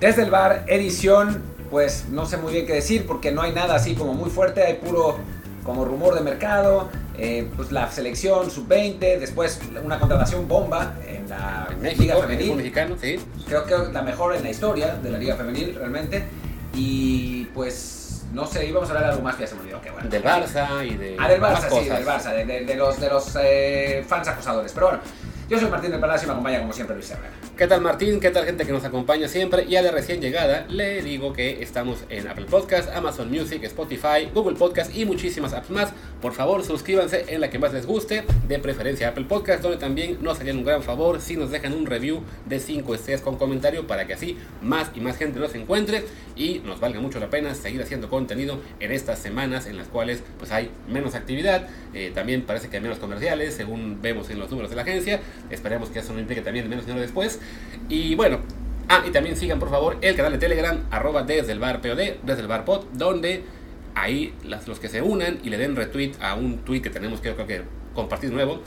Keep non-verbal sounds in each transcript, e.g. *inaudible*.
Desde el bar, edición, pues no sé muy bien qué decir porque no hay nada así como muy fuerte, hay puro como rumor de mercado, eh, pues la selección sub-20, después una contratación bomba en la En Liga México, Femenil. mexicano, sí. Creo que la mejor en la historia de la Liga Femenil realmente. Y pues no sé, íbamos a hablar de algo más que ya se me olvidó. Que bueno. Del Barça y de Ah, del Barça, sí, cosas. del Barça, de, de- de los, de los eh, fans acosadores. Pero bueno, yo soy Martín del Palacio y me acompaña como siempre Luis Herrera. ¿Qué tal Martín? ¿Qué tal gente que nos acompaña siempre? Y a la recién llegada le digo que estamos en Apple Podcast, Amazon Music, Spotify, Google Podcast y muchísimas apps más. Por favor, suscríbanse en la que más les guste, de preferencia Apple Podcast, donde también nos harían un gran favor si nos dejan un review de 5 estrellas con comentario para que así más y más gente nos encuentre y nos valga mucho la pena seguir haciendo contenido en estas semanas en las cuales pues hay menos actividad, eh, también parece que hay menos comerciales según vemos en los números de la agencia, esperemos que eso no implique también menos dinero después y bueno, ah, y también sigan por favor el canal de Telegram, arroba desde el bar POD, desde el bar pod, donde ahí las, los que se unan y le den retweet a un tweet que tenemos que creo que compartir nuevo,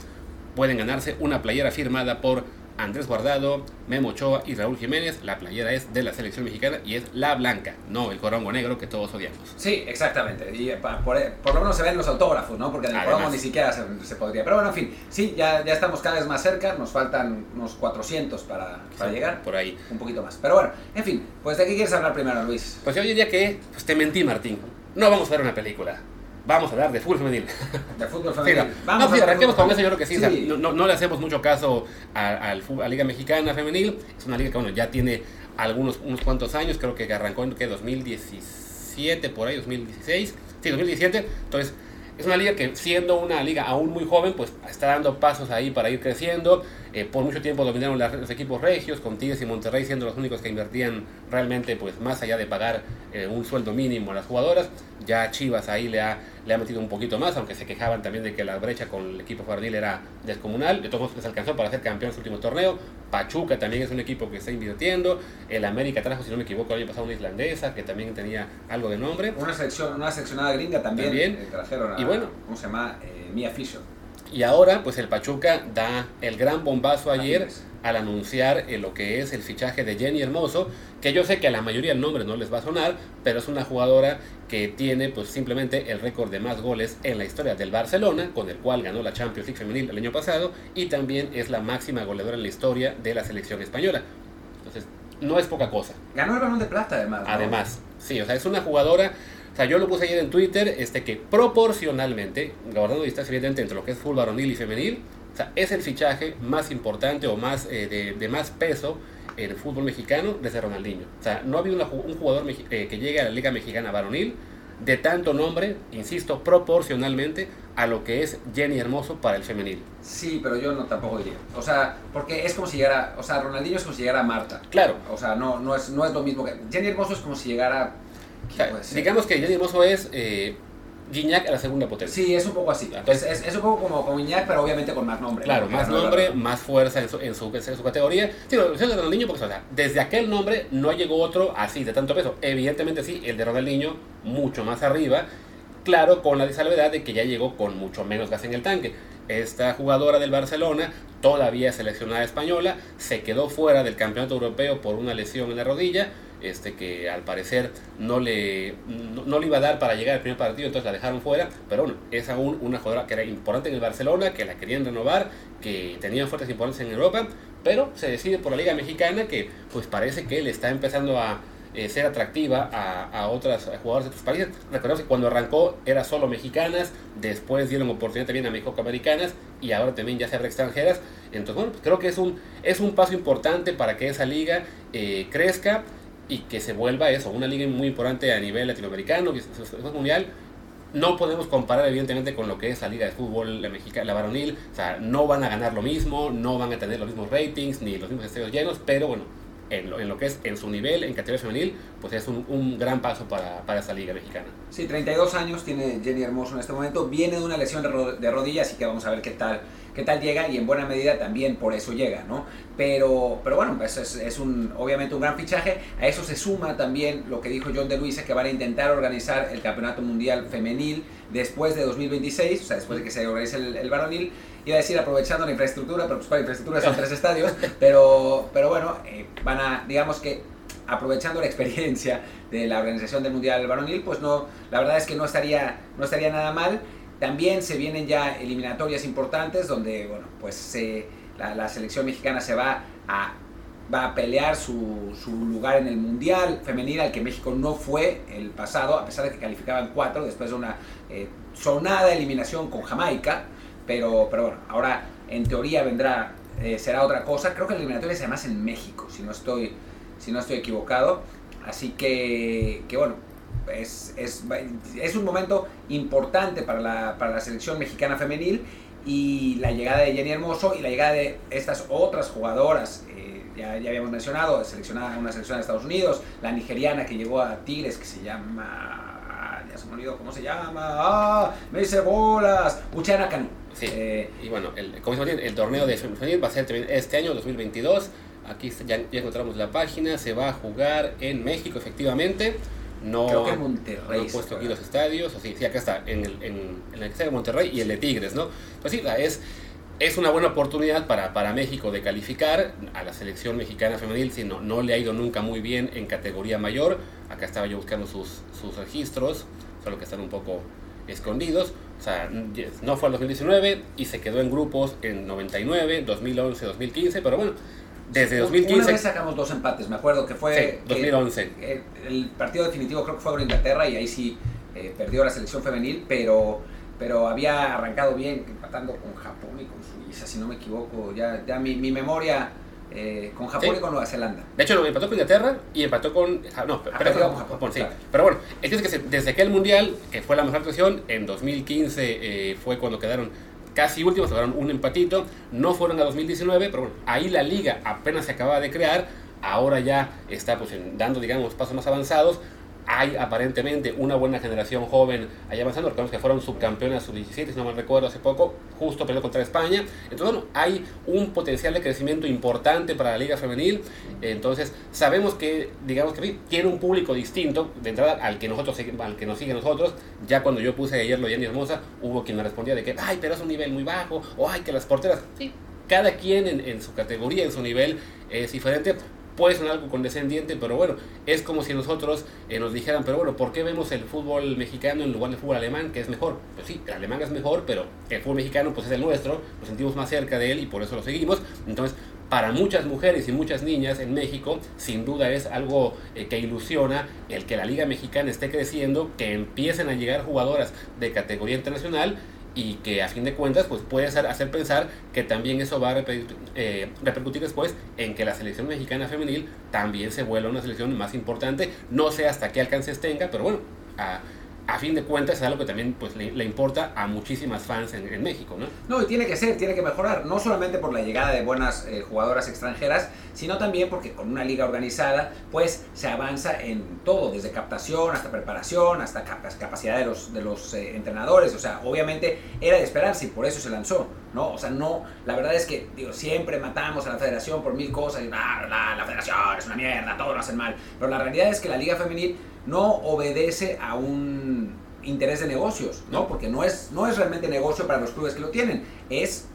pueden ganarse una playera firmada por Andrés Guardado, Memo Ochoa y Raúl Jiménez. La playera es de la selección mexicana y es la blanca, no el corongo negro que todos odiamos. Sí, exactamente. Y eh, por, por lo menos se ven los autógrafos, ¿no? Porque en el Además. programa ni siquiera se, se podría. Pero bueno, en fin, sí, ya, ya estamos cada vez más cerca. Nos faltan unos 400 para, para Sí, llegar. Por ahí. Un poquito más. Pero bueno, en fin, pues ¿de qué quieres hablar primero, Luis? Pues yo diría que pues, te mentí, Martín. No vamos a ver una película. Vamos a hablar de fútbol femenil. *laughs* De fútbol Sí, femenil. no, no, sí, arranquemos con eso, yo creo que sí. o sea, Sí. no, no- le hacemos mucho caso a, fu- a la Liga Mexicana Femenil. Es una liga que bueno, ya tiene algunos unos cuantos años, creo que arrancó en ¿qué? 2017, por ahí, 2016. Sí, 2017. Entonces, es una liga que siendo una liga aún muy joven, pues está dando pasos ahí para ir creciendo. Eh, por mucho tiempo dominaron las- los equipos regios, con Tigres y Monterrey siendo los únicos que invertían realmente, pues más allá de pagar eh, un sueldo mínimo a las jugadoras. Ya Chivas ahí le ha, le ha metido un poquito más, aunque se quejaban también de que la brecha con el equipo varonil era descomunal. De todos modos les alcanzó para ser campeón en su último torneo. Pachuca también es un equipo que está invirtiendo. El América trajo, si no me equivoco, el año pasado una islandesa que también tenía algo de nombre. Una selección, una seleccionada gringa también. También. eh, trajeron a, Y bueno. ¿cómo se llama? Eh, Mia Fisher. Y ahora, pues el Pachuca da el gran bombazo ayer al anunciar eh, lo que es el fichaje de Jenny Hermoso, que yo sé que a la mayoría el nombre no les va a sonar, pero es una jugadora que tiene pues simplemente el récord de más goles en la historia del Barcelona, con el cual ganó la Champions League femenil el año pasado, y también es la máxima goleadora en la historia de la selección española. Entonces, no es poca cosa. Ganó el balón de plata, además. ¿no? Además, sí, o sea, es una jugadora. O sea, yo lo puse ayer en Twitter, este que proporcionalmente, guardando distancia evidentemente entre lo que es fútbol varonil y femenil, o sea, es el fichaje más importante o más eh, de, de más peso en el fútbol mexicano desde Ronaldinho. O sea, no ha habido una un jugador eh, que llegue a la Liga Mexicana varonil de tanto nombre, insisto, proporcionalmente a lo que es Jenny Hermoso para el femenil. Sí, pero yo no tampoco diría. O sea, porque es como si llegara. O sea, Ronaldinho es como si llegara Marta. Claro, O sea, no, no, es, no es lo mismo que. Jenny Hermoso es como si llegara. O ¿quién sea, digamos que Jenny Hermoso es eh, Guiñac a la segunda potencia. Sí, es un poco así. Entonces- es, es, es un poco como, como Iñak, pero obviamente con más nombre. Claro, ¿no? más nombre, más fuerza en su, en su, en su categoría. Sí, lo menciono de Ronaldinho porque o sea, desde aquel nombre no llegó otro así, de tanto peso. Evidentemente sí, el de Ronaldinho mucho más arriba. Claro, con la salvedad de que ya llegó con mucho menos gas en el tanque. Esta jugadora del Barcelona, todavía seleccionada española, se quedó fuera del campeonato europeo por una lesión en la rodilla, este que al parecer no le, no, le iba a dar para llegar al primer partido, entonces la dejaron fuera. Pero bueno, es aún una jugadora que era importante en el Barcelona, que la querían renovar, que tenía fuertes importantes en Europa, pero se decide por la Liga Mexicana que pues parece que le está empezando a eh, ser atractiva a, a otras jugadoras de otros países. Recordemos que cuando arrancó era solo mexicanas, después dieron oportunidad también a mexicoamericanas y ahora también ya se abre extranjeras. Entonces, bueno, creo que es un, es un paso importante para que esa liga eh, crezca y que se vuelva eso, una liga muy importante a nivel latinoamericano, mundial. No podemos comparar evidentemente con lo que es la liga de fútbol, la mexicana, la varonil, o sea, no van a ganar lo mismo, no van a tener los mismos ratings, ni los mismos estadios llenos, pero bueno, en lo, en lo que es en su nivel, en categoría femenil, pues es un, un gran paso para, para esa liga mexicana. Sí, 32 años tiene Jenny Hermoso en este momento. Viene de una lesión de rodilla, así que vamos a ver qué tal, qué tal llega y en buena medida también por eso llega, ¿no? Pero, pero bueno, pues es, es un, obviamente un gran fichaje. A eso se suma también lo que dijo John de Luisa, que van a intentar organizar el Campeonato Mundial Femenil después de 2026, o sea, después de que se organice el, el varonil. Iba a decir aprovechando la infraestructura, pero pues para infraestructura son *laughs* tres estadios. Pero, pero bueno, eh, van a, digamos que aprovechando la experiencia de la organización del Mundial Varonil, pues no, la verdad es que no estaría, no estaría nada mal. También se vienen ya eliminatorias importantes donde, bueno, pues la, la, selección mexicana se va a, va a pelear su, su, lugar en el Mundial femenil al que México no fue el pasado, a pesar de que calificaban cuatro después de una eh, sonada eliminación con Jamaica. Pero, pero bueno, ahora en teoría vendrá, eh, será otra cosa. Creo que la eliminatoria es además en México, si no estoy, si no estoy equivocado. Así que, que bueno, es, es, es, un momento importante para la, para la selección mexicana femenil y la llegada de Jenny Hermoso y la llegada de estas otras jugadoras, eh, ya, ya, habíamos mencionado, seleccionada una selección de Estados Unidos, la nigeriana que llegó a Tigres, que se llama, ya se me olvidó cómo se llama, ah, me dice bolas, Uchana Canu. Sí. Eh, y bueno, el, como el torneo de femenil va a ser este año, 2022. Aquí ya, ya, encontramos la página. Se va a jugar en México, efectivamente. No, Creo que en Monterrey. No he puesto aquí los estadios. O sí, sí, acá está, en el, en, el estadio de Monterrey y el de Tigres, ¿no? Pues sí, es, es una buena oportunidad para, para México de calificar a la selección mexicana femenil, si no, no le ha ido nunca muy bien en categoría mayor. Acá estaba yo buscando sus, sus registros, solo que están un poco escondidos. O sea, no fue al 2019 y se quedó en grupos en 99, 2011, 2015, pero bueno, desde 2015... Una vez sacamos dos empates, me acuerdo que fue... 2011. el partido definitivo creo que fue con Inglaterra y ahí sí eh, perdió la selección femenil, pero, pero había arrancado bien empatando con Japón y con Suiza, si no me equivoco. Ya, ya mi, mi memoria eh, con Japón y con Nueva Zelanda. De hecho, empató con Inglaterra y empató con. No, pero, ah, con Japón, sí. Pero bueno, es que desde aquel mundial, que fue la mejor actuación, en 2015 eh, fue cuando quedaron casi últimos, quedaron un empatito. No fueron a 2019, pero bueno, ahí la liga apenas se acaba de crear. Ahora ya está pues, dando, digamos, pasos más avanzados hay aparentemente una buena generación joven allá avanzando. Recordemos que fueron subcampeones sub-17, si no mal recuerdo, hace poco, justo perdió contra España. Entonces, hay un potencial de crecimiento importante para la liga femenil. Entonces, sabemos que, digamos que tiene un público distinto de entrada al que, nosotros, al que nos sigue nosotros. Ya cuando yo puse ayer lo de Jenny Hermosa, hubo quien me respondía de que, ay, pero es un nivel muy bajo, o ay, que las porteras. Sí, cada quien en, en su categoría, en su nivel, es diferente puede ser algo condescendiente, pero bueno, es como si nosotros eh, nos dijeran, pero bueno, ¿por qué vemos el fútbol mexicano en lugar del fútbol alemán, que es mejor? Pues sí, el alemán es mejor, pero el fútbol mexicano pues es el nuestro, nos sentimos más cerca de él y por eso lo seguimos. Entonces, para muchas mujeres y muchas niñas en México, sin duda es algo eh, que ilusiona el que la liga mexicana esté creciendo, que empiecen a llegar jugadoras de categoría internacional y que a fin de cuentas pues puede hacer, pensar que también eso va a repercutir, eh, repercutir, después en que la selección mexicana femenil también se vuelva una selección más importante. No sé hasta qué alcances tenga, pero bueno, a, a fin de cuentas es algo que también pues, le, importa a muchísimas fans en, en, México, ¿no? No, y tiene que ser, tiene que mejorar, no solamente por la llegada de buenas eh, jugadoras extranjeras, sino también porque con una liga organizada, pues se avanza en todo, desde captación hasta preparación, hasta capacidad de los, de los eh, entrenadores, o sea, obviamente era de esperarse y por eso se lanzó, ¿no? O sea, no, la verdad es que, digo, siempre matamos a la federación por mil cosas, y, ah, la, la federación es una mierda, todo lo hacen mal, pero la realidad es que la liga femenil no obedece a un interés de negocios, ¿no? Porque no es, no es realmente negocio para los clubes que lo tienen, es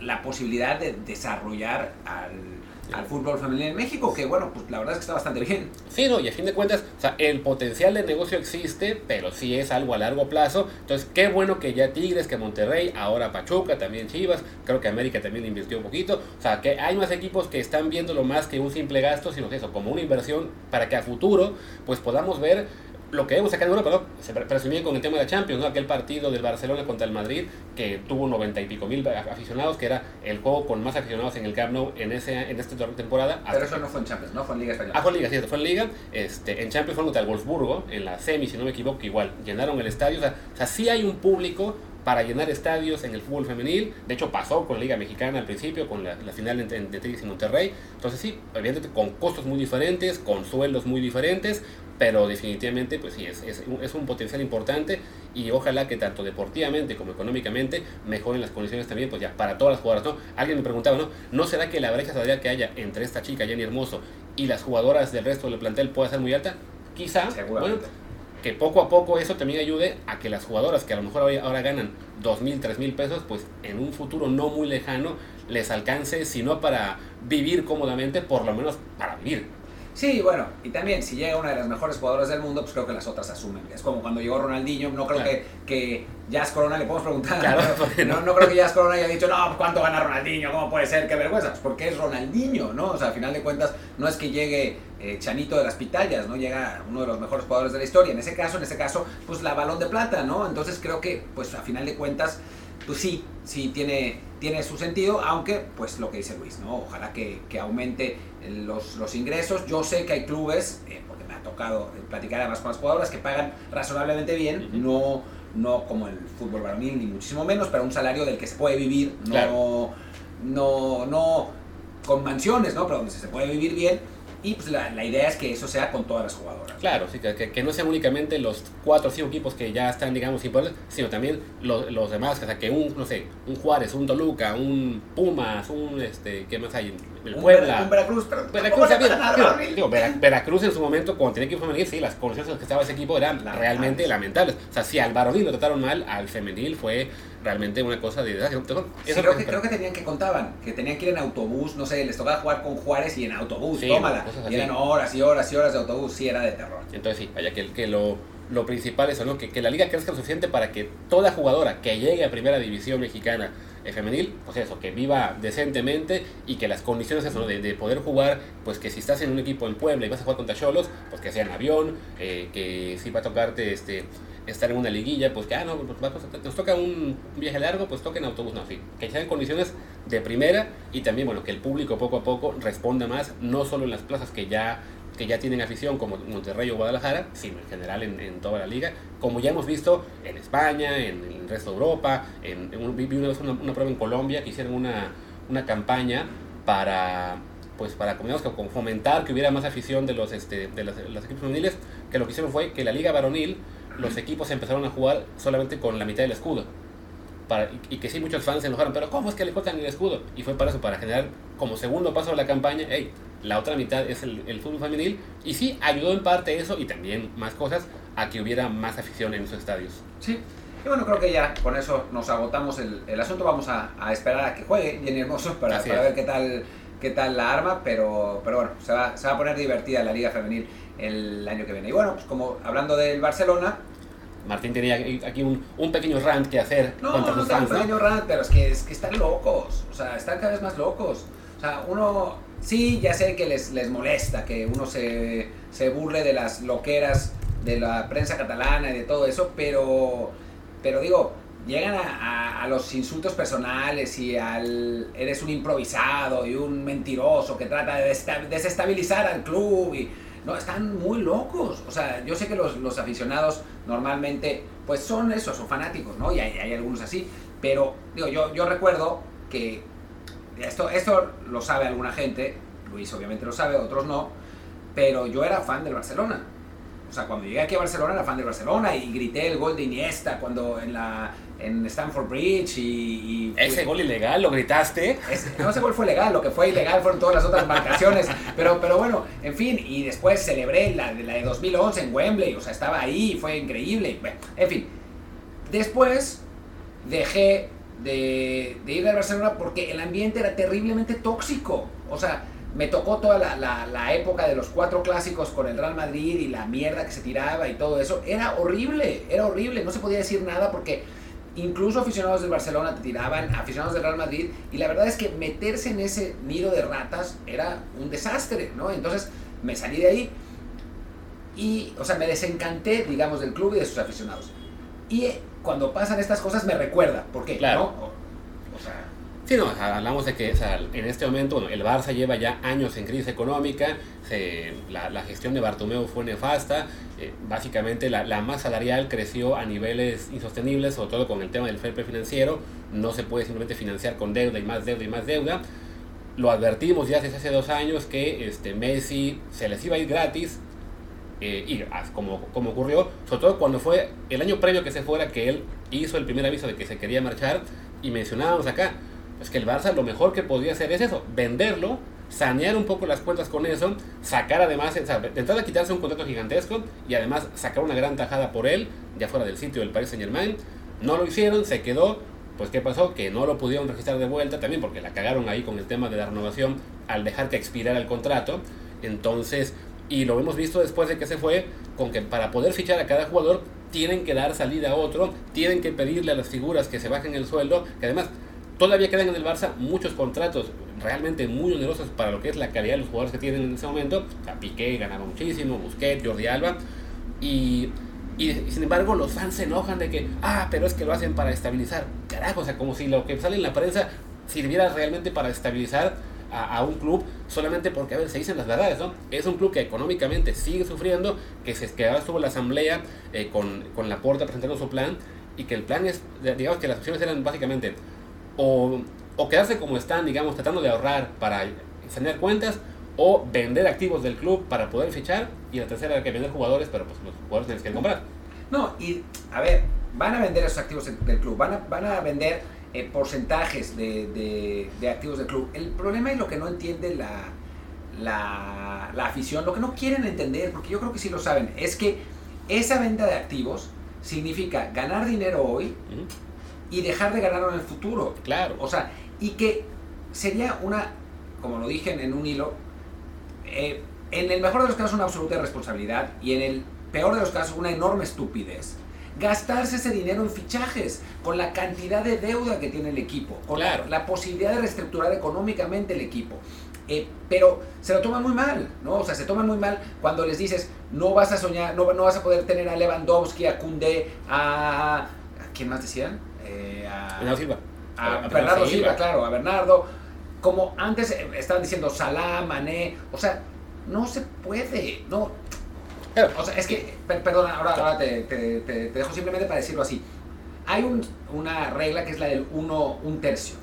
la posibilidad de desarrollar al al fútbol femenino en México, que bueno, pues la verdad es que está bastante bien. Sí, no, y a fin de cuentas, o sea, el potencial de negocio existe, pero sí es algo a largo plazo. Entonces, qué bueno que ya Tigres, que Monterrey, ahora Pachuca, también Chivas, creo que América también invirtió un poquito. O sea, que hay más equipos que están viéndolo más que un simple gasto, sino que eso, como una inversión para que a futuro, pues podamos ver lo que vemos acá en Europa, ¿no? se presumía con el tema de la Champions, ¿no? aquel partido del Barcelona contra el Madrid que tuvo noventa y pico mil aficionados, que era el juego con más aficionados en el Camp Nou en, ese, en esta temporada. Pero eso no fue en Champions, ¿no? Fue en Liga Española. Ah, fue en Liga, sí, fue en Liga. Este, en Champions fue contra el Wolfsburgo, en la semi, si no me equivoco, igual. Llenaron el estadio, o sea, o sea sí hay un público para llenar estadios en el fútbol femenil. De hecho, pasó con la Liga Mexicana al principio, con la, final de, de Tigres y Monterrey. Entonces, sí, evidentemente con costos muy diferentes, con sueldos muy diferentes, pero definitivamente, pues sí, es, es, es, un potencial importante y ojalá que tanto deportivamente como económicamente mejoren las condiciones también, pues ya, para todas las jugadoras, ¿no? Alguien me preguntaba, ¿no? ¿No será que la brecha salarial que haya entre esta chica, Jenny Hermoso, y las jugadoras del resto del plantel pueda ser muy alta? Quizá, bueno, que poco a poco eso también ayude a que las jugadoras que a lo mejor ahora ganan dos mil, tres mil pesos, pues en un futuro no muy lejano les alcance, si no para vivir cómodamente, por lo menos para vivir. Sí, bueno, y también si llega una de las mejores jugadoras del mundo, pues creo que las otras asumen. Es como cuando llegó Ronaldinho, no creo Claro. que, que Jazz Corona le podemos preguntar. Claro, *laughs* ¿por qué no, no? no creo que Jazz Corona haya dicho, no, ¿cuánto gana Ronaldinho? ¿Cómo puede ser? Qué vergüenza. Pues porque es Ronaldinho, ¿no? O sea, al final de cuentas, no es que llegue eh, Chanito de las Pitayas, ¿no? Llega uno de los mejores jugadores de la historia. En ese caso, en ese caso, pues la balón de plata, ¿no? Entonces creo que, pues a final de cuentas, pues sí, sí tiene, tiene su sentido, aunque pues lo que dice Luis, ¿no? Ojalá que, que aumente los, los ingresos. Yo sé que hay clubes, eh, porque me ha tocado platicar además con las jugadoras, que pagan razonablemente bien, no, no como el fútbol varonil, ni muchísimo menos, pero un salario del que se puede vivir, no, Claro. no, no con mansiones, ¿no? Pero donde se puede vivir bien. Y pues la, la idea es que eso sea con todas las jugadoras. Claro, sí, que, que- no sean únicamente los cuatro o cinco equipos que ya están, digamos, importantes, sino también los, los demás, o sea, que un, no sé, un Juárez, un Toluca, un Pumas, un, este, ¿qué más hay? El Un Puebla. Vera- un Veracruz, pero Veracruz, digo, digo, digo, Vera- Veracruz en su momento, cuando tenía equipo femenil, sí, las condiciones en las que estaba ese equipo eran Lamentables. realmente lamentables. O sea, si al varonil lo trataron mal, al femenil fue realmente una cosa de... Sí, es creo, lo que, creo que tenían que contaban, que tenían que ir en autobús, no sé, les tocaba jugar con Juárez y en autobús, Sí, tómala. Y eran horas y horas y horas de autobús, sí, era de terror. Entonces sí, vaya que, que lo, lo principal es eso, ¿no? que, que la liga crezca lo suficiente para que toda jugadora que llegue a primera división mexicana femenil, pues eso, que viva decentemente y que las condiciones eso, de, de poder jugar, pues que si estás en un equipo en Puebla y vas a jugar contra Cholos, pues que sea en avión, eh, que si va a tocarte este estar en una liguilla, pues que ah, no, pues, pues, nos toca un viaje largo, pues toca en autobús, no, sí, que sean condiciones de primera y también, bueno, que el público poco a poco responda más, no solo en las plazas que ya que ya tienen afición como Monterrey o Guadalajara, sino en general en, en toda la liga, como ya hemos visto en España, en, el resto de Europa, en, vi una vez una, una prueba en Colombia que hicieron una, una campaña para pues para como fomentar que hubiera más afición de los este, de los, los equipos femeniles, que lo que hicieron fue que la liga varonil los equipos empezaron a jugar solamente con la mitad del escudo. Para, y, que sí, muchos fans se enojaron, pero ¿cómo es que le cortan el escudo? Y fue para eso, para generar como segundo paso de la campaña, hey, la otra mitad es el, el fútbol femenil. Y sí, ayudó en parte eso y también más cosas a que hubiera más afición en esos estadios. Sí. Y bueno, creo que ya con eso nos agotamos el, el asunto. Vamos a, a esperar a que juegue Jenny Hermoso *laughs* para, para ver qué tal, qué tal la arma, pero, pero bueno, se va, se va a poner divertida la Liga Femenil el año que viene. Y bueno, pues como hablando del Barcelona, Martín tenía aquí un, un pequeño rant que hacer No, contra no sus tan fans, ¿no? pequeño rant, pero es que, es que están locos. O sea, están cada vez más locos. O sea, uno. Sí, ya sé que les, les molesta que uno se, se burle de las loqueras de la prensa catalana y de todo eso, pero. Pero digo, llegan a, a- a los insultos personales y al. Eres un improvisado y un mentiroso que trata de desestabilizar al club y. No, están muy locos. O sea, yo sé que los, los aficionados normalmente, pues son eso, son fanáticos, ¿no? Y hay, hay algunos así. Pero, digo, yo, yo recuerdo que esto, esto lo sabe alguna gente, Luis obviamente lo sabe, otros no, pero yo era fan del Barcelona. O sea, cuando llegué aquí a Barcelona era fan del Barcelona y grité el gol de Iniesta cuando en la en Stamford Bridge y... y Ese gol ilegal, lo gritaste. ese- no sé cuál fue legal, lo que fue ilegal fueron todas las otras marcaciones, pero, pero bueno, en fin, y después celebré la, de- la de 2011 en Wembley, o sea, estaba ahí, fue increíble, bueno, en fin. Después dejé de, de ir al Barcelona porque el ambiente era terriblemente tóxico, o sea, me tocó toda la, la- la época de los cuatro clásicos con el Real Madrid y la mierda que se tiraba y todo eso, era horrible, era horrible, no se podía decir nada porque incluso aficionados del Barcelona te tiraban, aficionados del Real Madrid, y la verdad es que meterse en ese nido de ratas era un desastre, ¿no? Entonces me salí de ahí y, o sea, me desencanté, digamos, del club y de sus aficionados. Y cuando pasan estas cosas me recuerda, ¿por qué? Claro. ¿no? Sí, no, hablamos de que o en este momento bueno, el Barça lleva ya años en crisis económica, se- la, gestión de Bartomeu fue nefasta, eh, básicamente la, la masa salarial creció a niveles insostenibles, sobre todo con el tema del fair financiero, no se puede simplemente financiar con deuda y más deuda y más deuda. Lo advertimos ya desde hace dos años que este, Messi se les iba a ir gratis, eh, y como, como ocurrió, sobre todo cuando fue el año previo que se fuera, que él hizo el primer aviso de que se quería marchar, y mencionábamos acá, pues que el Barça lo mejor que podría hacer es eso, venderlo, sanear un poco las cuentas con eso, sacar además, o sea, quitarse un contrato gigantesco y además sacar una gran tajada por él, ya fuera del sitio del Paris Saint Germain. No lo hicieron, se quedó, pues ¿qué pasó? Que no lo pudieron registrar de vuelta también porque la cagaron ahí con el tema de la renovación al dejar que expirara el contrato. Entonces, y lo hemos visto después de que se fue, con que para poder fichar a cada jugador tienen que dar salida a otro, tienen que pedirle a las figuras que se bajen el sueldo, que además todavía quedan en el Barça muchos contratos realmente muy onerosos para lo que es la calidad de los jugadores que tienen en ese momento. O sea, Piqué ganaba muchísimo, Busquets, Jordi Alba, y, sin embargo los fans se enojan de que, ah, pero es que lo hacen para estabilizar. Carajo, o sea, como si lo que sale en la prensa sirviera realmente para estabilizar a, un club solamente porque, a ver, se dicen las verdades, ¿no? Es un club que económicamente sigue sufriendo, que se que ahora estuvo la asamblea eh, con, con la puerta presentando su plan y que el plan es, digamos que las opciones eran básicamente o, o quedarse como están, digamos, tratando de ahorrar para tener cuentas o vender activos del club para poder fichar y la tercera era que vender jugadores, pero pues los jugadores tienes que comprar. No, y a ver, van a vender esos activos del club, van a, van a vender eh, porcentajes de, de, activos del club. El problema es lo que no entiende la, la, la, afición, lo que no quieren entender, porque yo creo que sí lo saben, es que esa venta de activos significa ganar dinero hoy y dejar de ganarlo en el futuro. Claro. O sea, y que sería una, como lo dije en un hilo, eh, en el mejor de los casos una absoluta irresponsabilidad y en el peor de los casos una enorme estupidez gastarse ese dinero en fichajes, con la cantidad de deuda que tiene el equipo, con la, posibilidad de reestructurar económicamente el equipo. Eh, pero se lo toman muy mal, ¿no? O sea, se toman muy mal cuando les dices, no vas a soñar, no, no vas a poder tener a Lewandowski, a Kunde, a... ¿A quién más decían? Eh, a, Silva. A, Bernardo Silva, claro, a Bernardo. Como antes estaban diciendo Salah, Mané, o sea, no se puede, no, o sea, es que, perdona, ahora, te, dejo simplemente para decirlo así. Hay una regla que es la del uno, un tercio,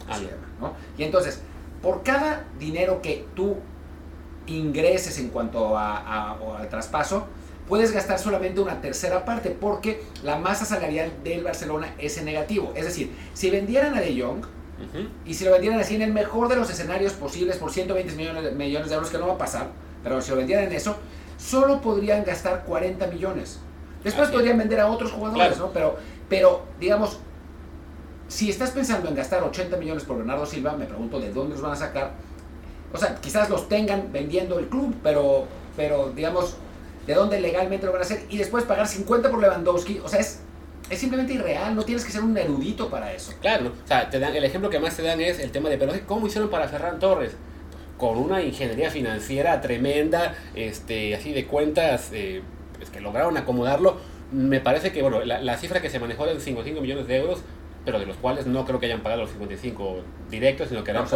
¿no? Y entonces, por cada dinero que tú ingreses en cuanto a, al traspaso, puedes gastar solamente una tercera parte porque la masa salarial del Barcelona es en negativo. Es decir, si vendieran a De Jong y si lo vendieran así en el mejor de los escenarios posibles por 120 millones, millones de euros, que no va a pasar, pero si lo vendieran en eso, solo podrían gastar 40 millones. Después podrían vender a otros jugadores, ¿no? Pero, pero, digamos, si estás pensando en gastar 80 millones por Bernardo Silva, me pregunto de dónde los van a sacar. O sea, quizás los tengan vendiendo el club, pero, pero digamos, ¿de dónde legalmente lo van a hacer? Y después pagar 50 por Lewandowski, o sea, es, es simplemente irreal, no tienes que ser un erudito para eso. Claro, o sea, te dan, el ejemplo que más te dan es el tema de, pero ¿cómo hicieron para Ferran Torres? con una ingeniería financiera tremenda, este, así de cuentas, eh, pues que lograron acomodarlo. Me parece que, bueno, la, cifra que se manejó de 55 millones de euros, pero de los cuales no creo que hayan pagado los 55 directos, sino que habrán,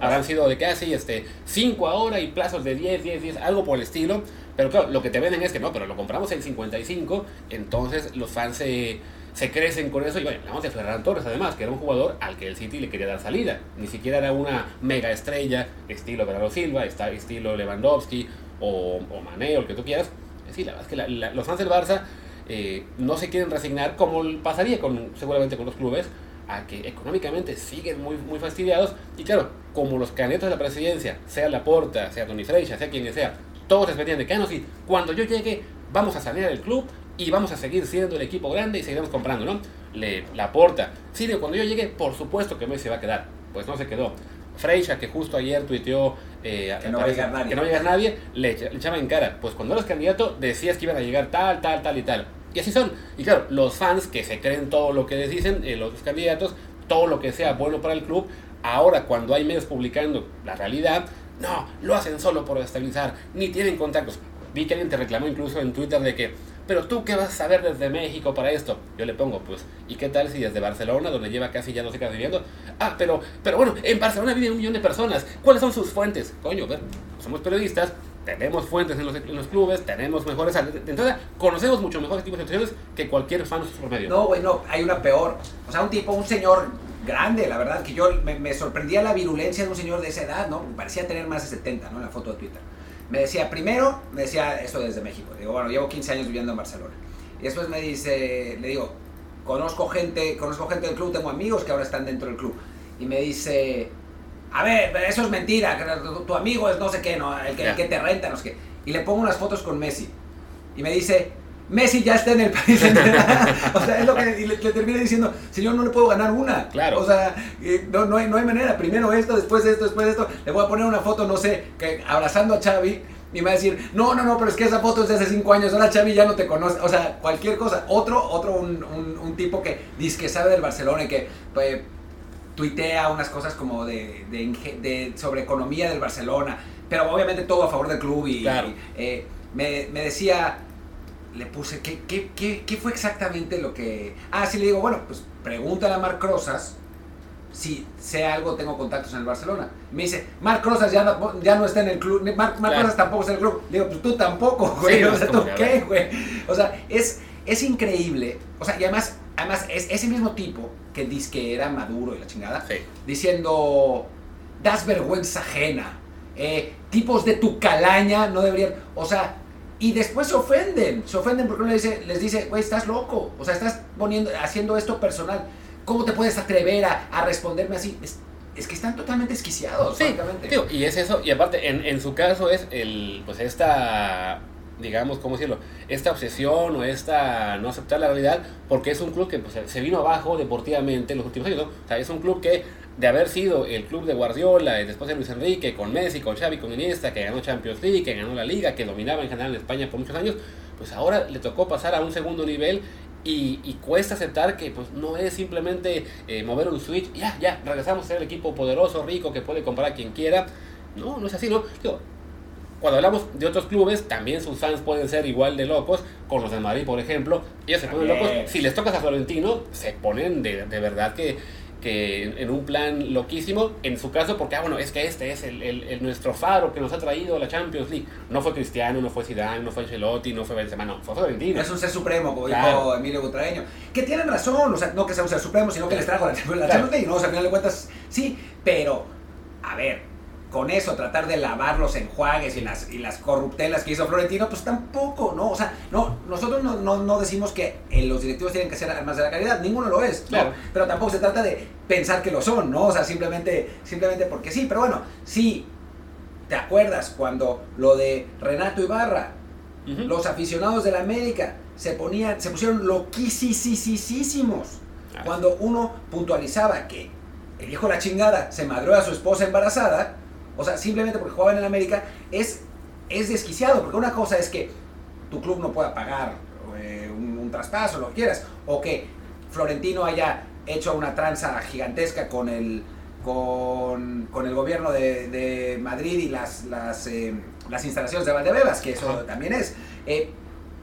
habrán sido de casi este, 5 ahora y plazos de 10, 10, 10, algo por el estilo. Pero claro, lo que te venden es que no, pero lo compramos en 55, entonces los fans se se crecen con eso. Y bueno, hablamos de Ferran Torres, además, que era un jugador al que el City le quería dar salida. Ni siquiera era una mega estrella, estilo Bernardo Silva, estilo Lewandowski o, o Mané o el que tú quieras. Es decir, la verdad es que los fans del Barça eh, no se quieren resignar, como pasaría con, seguramente con los clubes, a que económicamente siguen muy, muy fastidiados. Y claro, como los candidatos de la presidencia, sea Laporta, sea Tony Freixa, sea quien sea, todos les metían de que, ah, no, sí, cuando yo llegue, vamos a salir del club y vamos a seguir siendo el equipo grande y seguiremos comprando, ¿no? Le, la aporta. Sí, cuando yo llegue, por supuesto que Messi va a quedar. Pues no se quedó. Freixa, que justo ayer tuiteó eh, que, no a llegar nadie. que no va nadie, le, echaba en cara. Pues cuando eras candidato, decías que iban a llegar tal, tal, tal y tal. Y así son. Y claro, los fans que se creen todo lo que les dicen, eh, los candidatos, todo lo que sea bueno para el club, ahora cuando hay medios publicando la realidad, no, lo hacen solo por estabilizar, ni tienen contactos. Vi que alguien te reclamó incluso en Twitter de que pero tú qué vas a saber desde México para esto. Yo le pongo, pues, ¿y qué tal si desde Barcelona, donde lleva casi ya sé qué viviendo? Ah, pero, pero bueno, en Barcelona vive un millón de personas. ¿Cuáles son sus fuentes? Coño, ver, somos periodistas, tenemos fuentes en los, en los clubes, tenemos mejores... Entonces, conocemos mucho mejores tipos de situaciones que cualquier fan por medio. No, güey, no, hay una peor. O sea, un tipo, un señor grande, la verdad, que yo me, me sorprendía la virulencia de un señor de esa edad, ¿no? Parecía tener más de 70, ¿no? En la foto de Twitter me decía, primero, me decía esto desde México. Digo, bueno, llevo 15 años viviendo en Barcelona. Y después me dice, le digo, conozco gente, conozco gente del club, tengo amigos que ahora están dentro del club. Y me dice, a ver, eso es mentira, tu, amigo es no sé qué, ¿no? El que, el que te renta, no sé qué. Y le pongo unas fotos con Messi. Y me dice, Messi ya está en el país. *laughs* *laughs* o sea, es lo que le, termina diciendo, señor, no le puedo ganar una. Claro. O sea, no, no, hay, no hay manera. Primero esto, después esto, después esto. Le voy a poner una foto, no sé, que abrazando a Xavi Y me va a decir, no, no, no, pero es que esa foto es de hace cinco años, ahora Xavi ya no te conoce. O sea, cualquier cosa. Otro, otro un, un, un tipo que dice que sabe del Barcelona y que pues, tuitea unas cosas como de, de, de, sobre economía del Barcelona, pero obviamente todo a favor del club y, Claro. y, eh, me, me decía, le puse, ¿qué, qué, qué, qué fue exactamente lo que...? Ah, sí, le digo, bueno, pues pregúntale a Marc Rosas si sé algo, tengo contactos en el Barcelona. Me dice, Marc Rosas ya no, ya no está en el club, Marc, Marc Claro. Rosas tampoco está en el club. Le digo, pues tú tampoco, güey, Sí, o sea, ¿tú qué, güey? O sea, es, es increíble. O sea, y además, además es ese mismo tipo que dice que era maduro y la chingada, Sí. diciendo, das vergüenza ajena, eh, tipos de tu calaña no deberían, o sea, y después se ofenden, se ofenden porque uno les dice, les dice, güey, estás loco, o sea, estás poniendo, haciendo esto personal, ¿cómo te puedes atrever a, a responderme así? Es, es que están totalmente esquiciados, Sí, tío, y es eso, y aparte, en, en su caso es el, pues esta, digamos, ¿cómo decirlo? Esta obsesión o esta no aceptar la realidad, porque es un club que pues, se vino abajo deportivamente en los últimos años, ¿no? O sea, es un club que, de haber sido el club de Guardiola, después de Luis Enrique, con Messi, con Xavi, con Iniesta, que ganó Champions League, que ganó la Liga, que dominaba en general en España por muchos años, pues ahora le tocó pasar a un segundo nivel y, cuesta aceptar que pues, no es simplemente eh, mover un switch, ya, ya, regresamos a ser el equipo poderoso, rico, que puede comprar a quien quiera. No, no es así, ¿no? Cuando hablamos de otros clubes, también sus fans pueden ser igual de locos, con los de Madrid, por ejemplo. Ellos se ponen locos. Si les tocas a Florentino, se ponen de, de verdad que, que en un plan loquísimo. En su caso, porque, ah, bueno, es que este es el, el- el nuestro faro que nos ha traído a la Champions League. No fue Cristiano, no fue Zidane, no fue Ancelotti, no fue Benzema, no, fue Florentino. Es un ser supremo, como dijo. Emilio Butraeño. Que tienen razón, o sea, no que sea un ser supremo, sino que les trajo la, la Claro. Champions League, ¿no? O sea, al final de cuentas, sí, pero, a ver, con eso, tratar de lavar los enjuagues y las, y las corruptelas que hizo Florentino, pues tampoco, ¿no? O sea, no, nosotros no, no, no decimos que eh, los directivos tienen que ser armas de la caridad, ninguno lo es, ¿no? Claro. Pero tampoco se trata de pensar que lo son, ¿no? O sea, simplemente, simplemente porque sí, pero bueno, sí, ¿te acuerdas cuando lo de Renato Ibarra, los aficionados de la América se ponían, se pusieron loquísimos Ah, cuando uno puntualizaba que el hijo de la chingada se madreó a su esposa embarazada, o sea, simplemente porque jugaban en América, es, es desquiciado, porque una cosa es que tu club no pueda pagar eh, un, un traspaso, lo que quieras, o que Florentino haya hecho una tranza gigantesca con el, con, con el gobierno de, de Madrid y las, las, eh, las instalaciones de Valdebebas, que eso también es. Eh,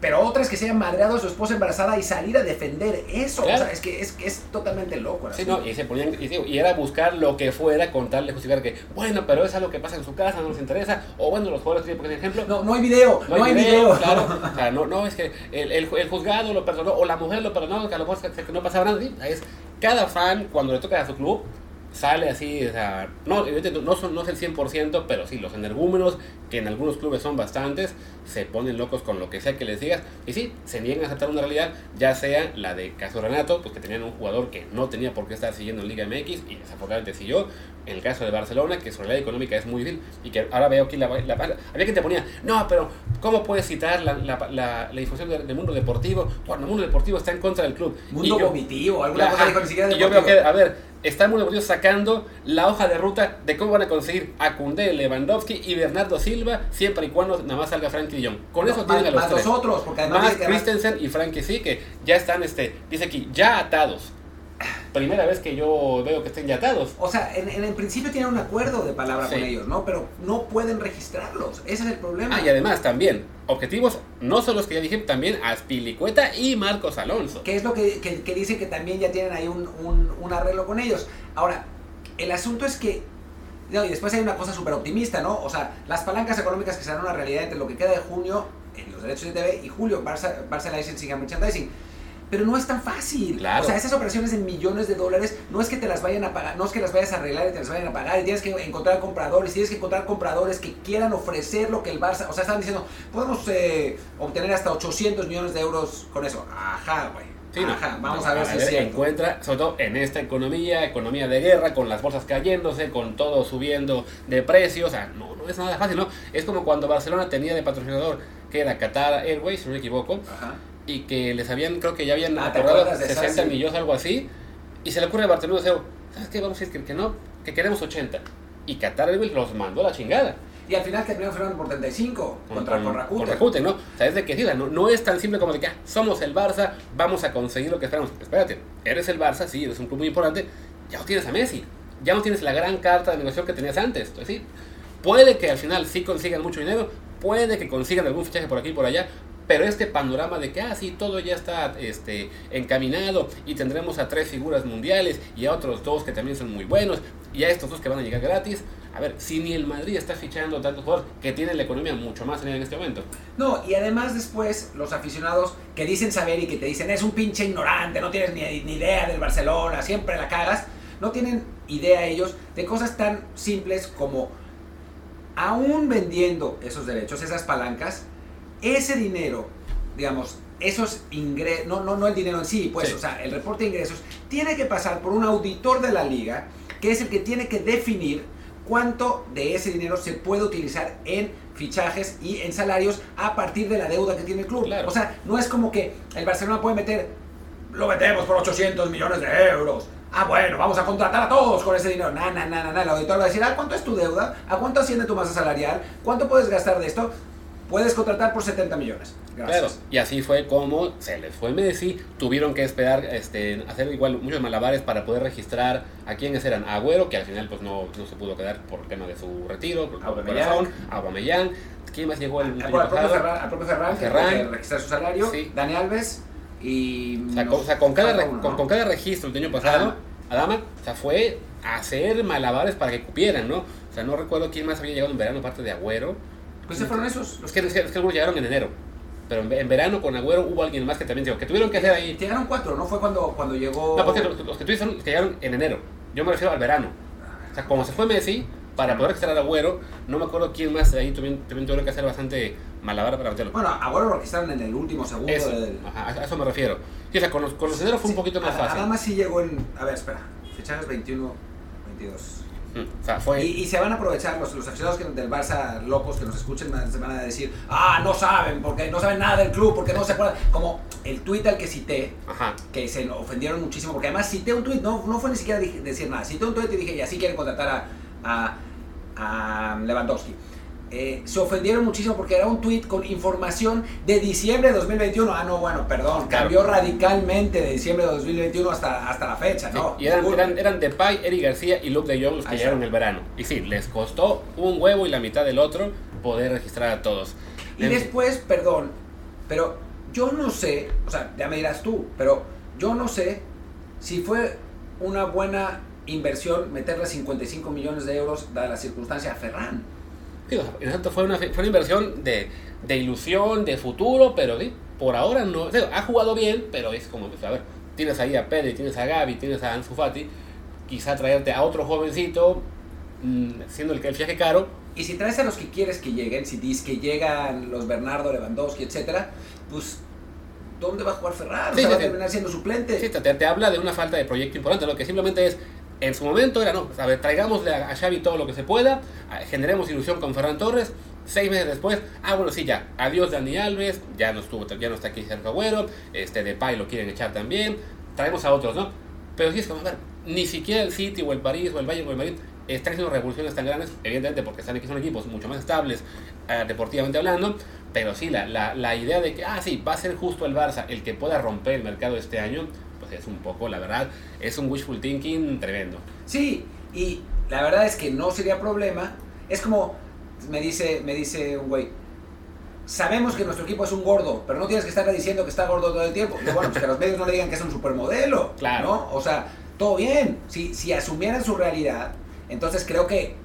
pero otra es que se haya madreado a su esposa embarazada y salir a defender eso. Claro. O sea, es que es, es totalmente loco. Sí, no, y se ponían, y, y era buscar lo que fuera con tal de justificar que, bueno, pero es algo que pasa en su casa, no nos interesa, o bueno, los jugadores, por ejemplo, No, no hay video, no, hay video. claro. *laughs* O sea, no, no, es que el, el, el juzgado lo perdonó, o la mujer lo perdonó, que a lo mejor que, no pasaba nada. sí, Es, cada fan, cuando le toca a su club, sale así, o sea, no, no, son, no es el 100%, pero sí, los energúmenos, que en algunos clubes son bastantes, se ponen locos con lo que sea que les digas, y sí, se niegan a aceptar una realidad, ya sea la de caso Renato, pues que tenían un jugador que no tenía por qué estar siguiendo en Liga MX, y desafortunadamente siguió, en el caso de Barcelona, que su realidad económica es muy difícil, y que ahora veo aquí la, la había quien te ponía, no, pero ¿cómo puedes citar la, información del, del mundo deportivo cuando el mundo deportivo está en contra del club? Mundo Y yo- vomitivo, alguna cosa dijo ni siquiera y yo veo que, a ver, está el mundo deportivo sacando la hoja de ruta de cómo van a conseguir a Koundé, Lewandowski y Bernardo Silva siempre y cuando nada más salga Frankie de Jong. Con No, eso tienen a los más tres. nosotros, porque además Más Christensen y Frankie sí, que ya están, este, dice aquí, ya atados. Primera vez que yo veo que estén ya atados. O sea, en, en el principio tienen un acuerdo de palabra Sí. con ellos, ¿no? Pero no pueden registrarlos. Ese es el problema. Ah, y además también, objetivos no solo los que ya dije, también Aspilicueta y Marcos Alonso. que es lo que, que, que dicen que también ya tienen ahí un, un- un arreglo con ellos. Ahora, el asunto es que, no, y después hay una cosa súper optimista, ¿no? O sea, las palancas económicas que serán una realidad entre lo que queda de junio en los derechos de TV y julio, Barça, Barça Licensing and Merchandising. Pero no es tan fácil. Claro. O sea, esas operaciones de millones de dólares no es que te las vayan a pagar, no es que las vayas a arreglar y te las vayan a pagar. Y tienes que encontrar compradores, tienes que encontrar compradores que quieran ofrecer lo que el Barça. O sea, están diciendo, podemos eh, obtener hasta 800 millones de euros con eso. Ajá, güey. Sí, no. Ajá, vamos a ver si es cierto. Encuentra, sobre todo en esta economía, economía de guerra, con las bolsas cayéndose, con todo subiendo de precios. O sea, no, no es nada fácil, ¿no? Es como cuando Barcelona tenía de patrocinador, que era Qatar Airways, si no me equivoco, Ajá. y que les habían, creo que ya habían Ah, ¿te acordado acuerdas de esa? 60 Sí. millones, algo así, y se le ocurre a Barcelona, decir, ¿sabes qué? Vamos a decir que, que no, que queremos 80. Y Qatar Airways los mandó a la chingada. Y al final terminaron firmando por 35 contra con, Rakuten. Con Rakuten, ¿no? O sea, es de que no, no es tan simple como de que ah, somos el Barça, vamos a conseguir lo que esperamos. Espérate, eres el Barça, sí, eres un club muy importante, ya no tienes a Messi, ya no tienes la gran carta de negociación que tenías antes. Entonces, sí, puede que al final sí consigan mucho dinero, puede que consigan algún fichaje por aquí y por allá, pero este panorama de que, ah, sí, todo ya está este, encaminado y tendremos a tres figuras mundiales y a otros dos que también son muy buenos y a estos dos que van a llegar gratis, a ver, si ni el Madrid está fichando tantos jugadores que tienen la economía mucho más en este momento. No, y además después los aficionados que dicen saber y que te dicen es un pinche ignorante, no tienes ni, ni idea del Barcelona, siempre la cagas, no tienen idea ellos de cosas tan simples como aún vendiendo esos derechos, esas palancas, ese dinero, digamos, esos ingresos, no, no, no el dinero en sí, pues, o sea, el reporte de ingresos, tiene que pasar por un auditor de la liga, que es el que tiene que definir cuánto de ese dinero se puede utilizar en fichajes y en salarios a partir de la deuda que tiene el club. O sea, no es como que el Barcelona puede meter, lo metemos por 800 millones de euros. Ah, bueno, vamos a contratar a todos con ese dinero. No, no, no. El auditor va a decir, ah, ¿cuánto es tu deuda? ¿A cuánto asciende tu masa salarial? ¿Cuánto puedes gastar de esto? Puedes contratar por 70 millones. Gracias. y así fue como se les fue Messi. Tuvieron que esperar, este, hacer igual muchos malabares para poder registrar a quienes eran Agüero, que al final pues no, no se pudo quedar por tema de su retiro, por Aubameyang. Aubameyang. ¿Quién más llegó el año pasado? Propio Ferran, al propio Ferran, Ferran. que registrar su salario. Sí. Dani Alves y... O sea, con, cada, con, cada registro del año pasado, Adama, o sea, fue hacer malabares para que cupieran, ¿no? O sea, no recuerdo quién más había llegado en verano, aparte de Agüero. Pues se fueron esos. Los que, los que, algunos llegaron en enero. Pero en, verano con Agüero hubo alguien más que también llegó. Que tuvieron que hacer ahí. Llegaron cuatro, ¿no? Fue cuando, cuando llegó. No, porque los, que tú los que llegaron en enero. Yo me refiero al verano. O sea, como se fue Messi, para poder registrar a Agüero, no me acuerdo quién más ahí también, también tuvieron que hacer bastante malabar para meterlo. Bueno, Agüero lo registraron en el último segundo. Eso, ajá, a eso me refiero. Sí, o sea, con los, con los enero fue un poquito más fácil. Nada más sí llegó en. A ver, espera. Fichajes 21, 22. Y, se van a aprovechar los, los aficionados del Barça locos que nos escuchen, se van a decir, ah, no saben, porque no saben nada del club, porque no se acuerdan. Como el tuit al que cité, que se ofendieron muchísimo, porque además cité un tuit, no, no fue ni siquiera decir nada, cité un tuit y dije, y así quieren contratar a, a, a Lewandowski. Eh, se ofendieron muchísimo porque era un tweet con información de diciembre de 2021. Ah, no, bueno, perdón, cambió radicalmente de diciembre de 2021 hasta, hasta la fecha, ¿no? y eran, eran, eran Depay, Eric García y Luke de Jong los que llegaron el verano. Y sí, les costó un huevo y la mitad del otro poder registrar a todos. Y después, perdón, pero yo no sé, o sea, ya me dirás tú, pero yo no sé si fue una buena inversión meterle 55 millones de euros dada la circunstancia a Ferran fue una, fue una inversión de, de ilusión, de futuro, pero por ahora no. ha jugado bien, pero es como, pues, a ver, tienes ahí a Pedri, tienes a Gaby, tienes a Ansu Fati, quizá traerte a otro jovencito, mm, siendo el, el viaje caro. Y si traes a los que quieres que lleguen, si dices que llegan los Bernardo, Lewandowski, etcétera, pues ¿dónde va a jugar Ferrari? Sí, va a terminar siendo suplente. Sí, te, te, habla de una falta de proyecto importante, lo que simplemente es en su momento era, no, a ver, traigámosle a Xavi todo lo que se pueda, generemos ilusión con Ferran Torres, seis meses después, ah, bueno, sí, ya, adiós Dani Alves, ya no, estuvo, ya no está aquí Sergio Agüero, este Depay lo quieren echar también, traemos a otros, ¿no? Pero sí es como, a ver, ni siquiera el City o el París o el Bayern o el Madrid están haciendo revoluciones tan grandes, evidentemente porque están aquí son equipos mucho más estables eh, deportivamente hablando, pero sí, la, la, la idea de que, ah, sí, va a ser justo el Barça el que pueda romper el mercado este año, es un poco, la verdad, es un wishful thinking tremendo. Sí, y la verdad es que no sería problema. Es como me dice, me dice un güey, sabemos que nuestro equipo es un gordo, pero no tienes que estar diciendo que está gordo todo el tiempo. bueno, pues que los medios no le digan que es un supermodelo. Claro. ¿no? O sea, todo bien. Si, si asumieran su realidad, entonces creo que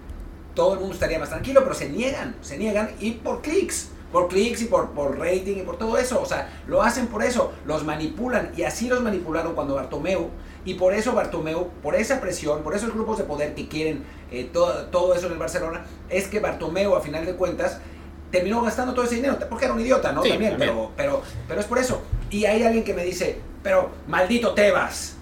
todo el mundo estaría más tranquilo, pero se niegan, se niegan y por clics por clics y por, por rating y por todo eso. O sea, lo hacen por eso, los manipulan y así los manipularon cuando Bartomeu. Y por eso Bartomeu, por esa presión, por esos grupos de poder que quieren eh, todo, todo eso en el Barcelona, es que Bartomeu a final de cuentas terminó gastando todo ese dinero, porque era un idiota, ¿no? también, Pero, pero, pero es por eso. Y hay alguien que me dice, pero maldito Tebas,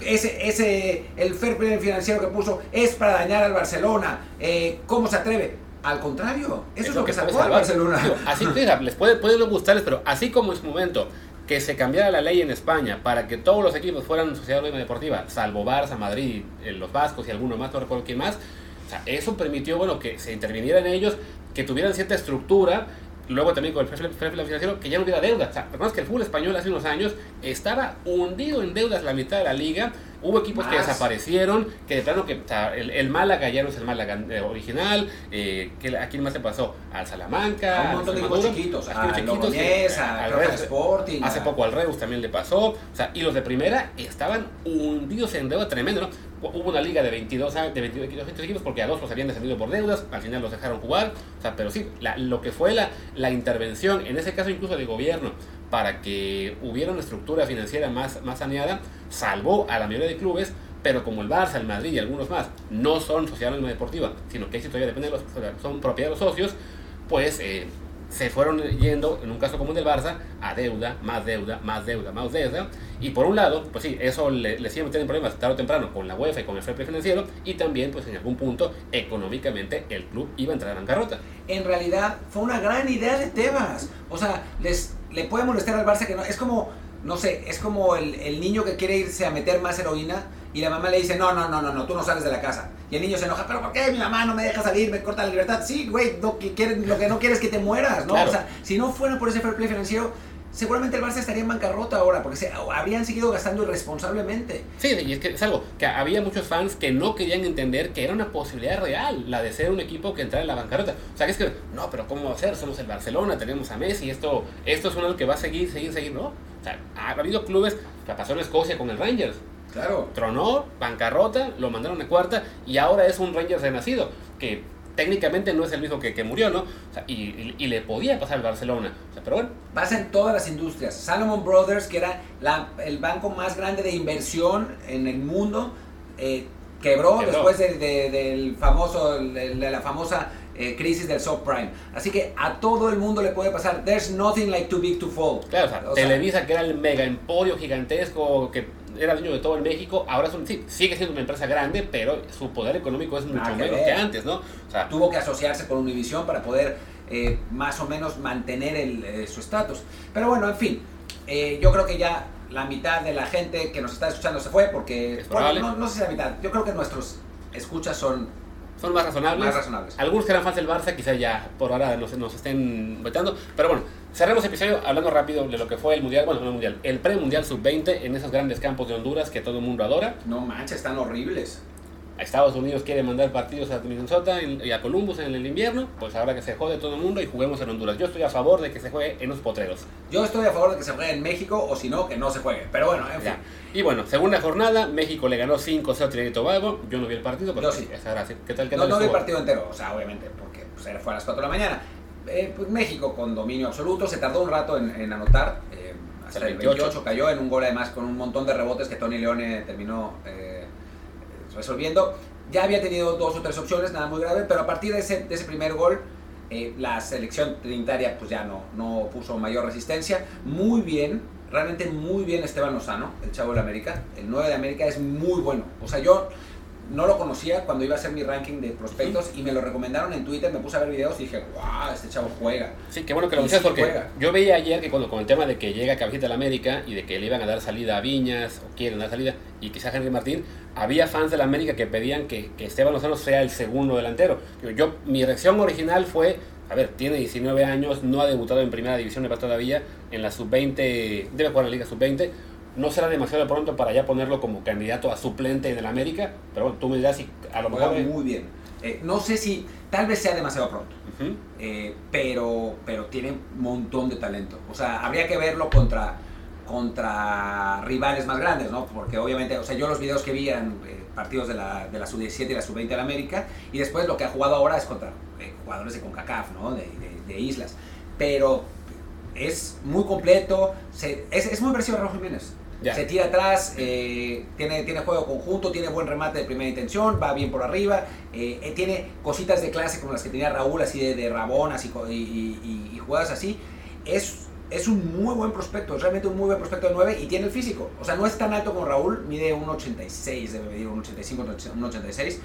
ese, ese, el fair play financiero que puso es para dañar al Barcelona, eh, ¿cómo se atreve? Al contrario, eso es, lo que, salvó Barcelona. así que les puede, puede no gustarles, pero así como en su momento que se cambiara la ley en España para que todos los equipos fueran sociedad deportiva, salvo Barça, Madrid, eh, los Vascos y alguno más, no recuerdo quién más, o sea, eso permitió bueno, que se interviniera en ellos que tuvieran cierta estructura luego también con el fair financiero, que ya no hubiera deuda. O sea, que el fútbol español hace unos años estaba hundido en deudas la mitad de la liga. Hubo equipos que desaparecieron, que de plano que o sea, el, el, Málaga ya no es el Málaga eh, original. Eh, que, ¿A quién más se pasó? Al Salamanca. A un montón de equipos chiquitos. A, a chiquitos que, a, al Reus, Sporting. Hace poco al Reus también le pasó. O sea, y los de primera estaban hundidos en deuda tremendo, ¿no? Hubo una liga de 22, de 22, equipos porque a dos los habían descendido por deudas, al final los dejaron jugar, o sea, pero sí, la, lo que fue la, la intervención, en ese caso incluso de gobierno, para que hubiera una estructura financiera más, más saneada, salvó a la mayoría de clubes, pero como el Barça, el Madrid y algunos más no son sociedad deportiva, sino que todavía depende de los, son propiedad de los socios, pues eh, se fueron yendo, en un caso común del Barça, a deuda, más deuda, más deuda, más deuda. Y por un lado, pues sí, eso le, le sigue metiendo problemas tarde o temprano con la UEFA y con el fair financiero. Y también, pues en algún punto, económicamente, el club iba a entrar en bancarrota. En realidad, fue una gran idea de Tebas. O sea, les, le puede molestar al Barça que no. Es como, no sé, es como el niño que quiere irse a meter más heroína y la mamá le dice, no, no, no, no, no, tú no sales de la casa. Y el niño se enoja, pero ¿por qué mi mamá no me deja salir, me corta la libertad? Sí, güey, lo que, lo que no quieres es que te mueras, ¿no? O sea, si no fuera por ese fair play financiero, seguramente el Barça estaría en bancarrota ahora, porque se, habrían seguido gastando irresponsablemente. Sí, y es que es algo que había muchos fans que no querían entender que era una posibilidad real, la de ser un equipo que entrara en la bancarrota. O sea, que es que, no, pero ¿cómo va a ser? Somos el Barcelona, tenemos a Messi, esto, esto es uno que va a seguir, seguir, seguir, ¿no? O sea, ha habido clubes, que pasó en Escocia con el Rangers, Claro. Tronó, bancarrota, lo mandaron a cuarta y ahora es un Rangers renacido, que técnicamente no es el mismo que, que murió, ¿no? O sea, y, y, le podía pasar al Barcelona. O sea, pero bueno. Pasa en todas las industrias. Salomon Brothers, que era la, el banco más grande de inversión en el mundo, eh, quebró, quebró, después de, de, del famoso, de, de la famosa eh, crisis del subprime. Así que a todo el mundo le puede pasar. There's nothing like too big to fall. Claro, o sea, o Televisa, sea, que era el mega emporio gigantesco que era dueño de todo el México, ahora es un, sí, sigue siendo una empresa grande, pero su poder económico es mucho menos que, que antes, ¿no? O sea, tuvo que asociarse con Univision para poder eh, más o menos mantener el, eh, su estatus. Pero bueno, en fin, eh, yo creo que ya la mitad de la gente que nos está escuchando se fue porque, bueno, no, no sé si la mitad, yo creo que nuestros escuchas son son más razonables. Más razonables. Algunos que eran fans del Barça, quizás ya por ahora nos, nos estén vetando. Pero bueno, cerremos el episodio hablando rápido de lo que fue el Mundial, bueno, no el Mundial, el pre-Mundial Sub-20 en esos grandes campos de Honduras que todo el mundo adora. No manches, están horribles. Estados Unidos quiere mandar partidos a Minnesota y a Columbus en el invierno, pues ahora que se jode todo el mundo y juguemos en Honduras. Yo estoy a favor de que se juegue en los potreros. Yo estoy a favor de que se juegue en México o si no, que no se juegue. Pero bueno, en fin. Y bueno, segunda jornada, México le ganó 5-0 a Trinidad y Tobago. Yo no vi el partido, pero Yo sí. ¿Qué tal? ¿Qué no, tal no vi el partido entero, o sea, obviamente, porque pues, fue a las 4 de la mañana. Eh, pues México con dominio absoluto, se tardó un rato en, en anotar. Eh, hasta el 28. 28 cayó en un gol además con un montón de rebotes que Tony Leone terminó eh, resolviendo. Ya había tenido dos o tres opciones, nada muy grave, pero a partir de ese, primer gol, eh, la selección trinitaria pues ya no, no puso mayor resistencia. Muy bien, realmente muy bien Esteban Lozano, el chavo de la América. El 9 de América es muy bueno. O sea, yo no lo conocía cuando iba a hacer mi ranking de prospectos y me lo recomendaron en Twitter, me puse a ver videos y dije, wow, este chavo juega. Sí, qué bueno que lo dices porque juega. yo veía ayer que cuando con el tema de que llega Cabecita de la América y de que le iban a dar salida a Viñas o quieren dar salida y quizás Henry Martín, había fans de la América que pedían que, que Esteban Lozano sea el segundo delantero. Yo, yo, mi reacción original fue, a ver, tiene 19 años, no ha debutado en primera división de todavía, en la sub-20, debe jugar en la liga sub-20, no será demasiado pronto para ya ponerlo como candidato a suplente en el América, pero bueno, tú me dirás si a lo mejor... Muy bien. Eh, no sé si, tal vez sea demasiado pronto, uh -huh. eh, pero, pero tiene un montón de talento. O sea, habría que verlo contra, contra rivales más grandes, ¿no? Porque obviamente, o sea, yo los videos que vi eran eh, partidos de la, de la sub-17 y la sub-20 de la América, y después lo que ha jugado ahora es contra jugadores de CONCACAF, ¿no? De, de, de islas. Pero es muy completo, se, es, es muy parecido a Raúl Jiménez. Se tira atrás, eh, tiene, tiene juego conjunto, tiene buen remate de primera intención, va bien por arriba, eh, tiene cositas de clase como las que tenía Raúl, así de, de rabonas y, y, y, y, jugadas así. Es, es un muy buen prospecto, es realmente un muy buen prospecto de 9 y tiene el físico. O sea, no es tan alto como Raúl, mide 1,86, debe medir 1,85, 1,86,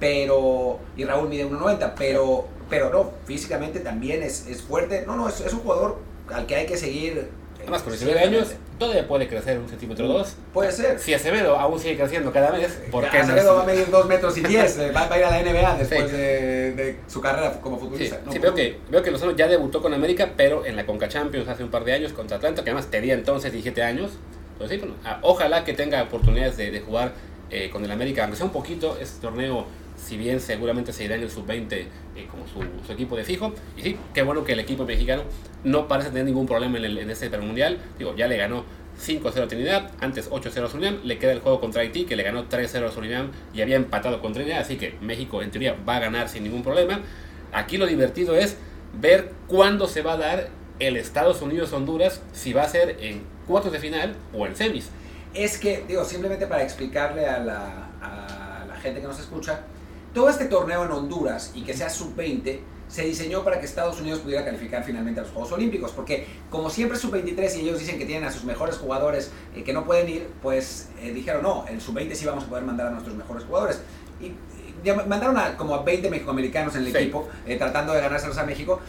pero. Y Raúl mide 1,90, pero, pero no, físicamente también es, es fuerte. No, no, es, es un jugador al que hay que seguir Además, con 19 años todavía puede crecer un centímetro o dos. Puede ser. Si Acevedo aún sigue creciendo cada vez, ¿por qué Acevedo no? va a medir 2 metros y 10, eh, va, va a ir a la NBA después de, de su carrera como Sí, futbolista. No, sí, veo que, veo que Lozano ya debutó con América, pero en la Conca Champions hace un par de años contra Atlanta, que además tenía entonces 17 años. Entonces, sí, bueno, ah, ojalá que tenga oportunidades de, de jugar eh, con el América, aunque sea un poquito, este torneo, si bien seguramente se irá en el sub-20 eh, como su, su equipo de fijo. Y sí, qué bueno que el equipo mexicano no parece tener ningún problema en, el, en este mundial. Digo, ya le ganó 5-0 a Trinidad, antes 8-0 a Surinam, le queda el juego contra Haití, que le ganó 3-0 a Surinam y había empatado con Trinidad, así que México en teoría va a ganar sin ningún problema. Aquí lo divertido es ver cuándo se va a dar el Estados Unidos-Honduras, si va a ser en cuartos de final o en semis. Es que, digo, simplemente para explicarle a la, a la gente que nos escucha, todo este torneo en Honduras y que sea sub-20 se diseñó para que Estados Unidos pudiera calificar finalmente a los Juegos Olímpicos, porque como siempre es sub-23 y ellos dicen que tienen a sus mejores jugadores eh, que no pueden ir, pues eh, dijeron, no, en sub-20 sí vamos a poder mandar a nuestros mejores jugadores. Y, mandaron a como a 20 mexicoamericanos en el Sí. equipo, eh, tratando de ganárselos a México,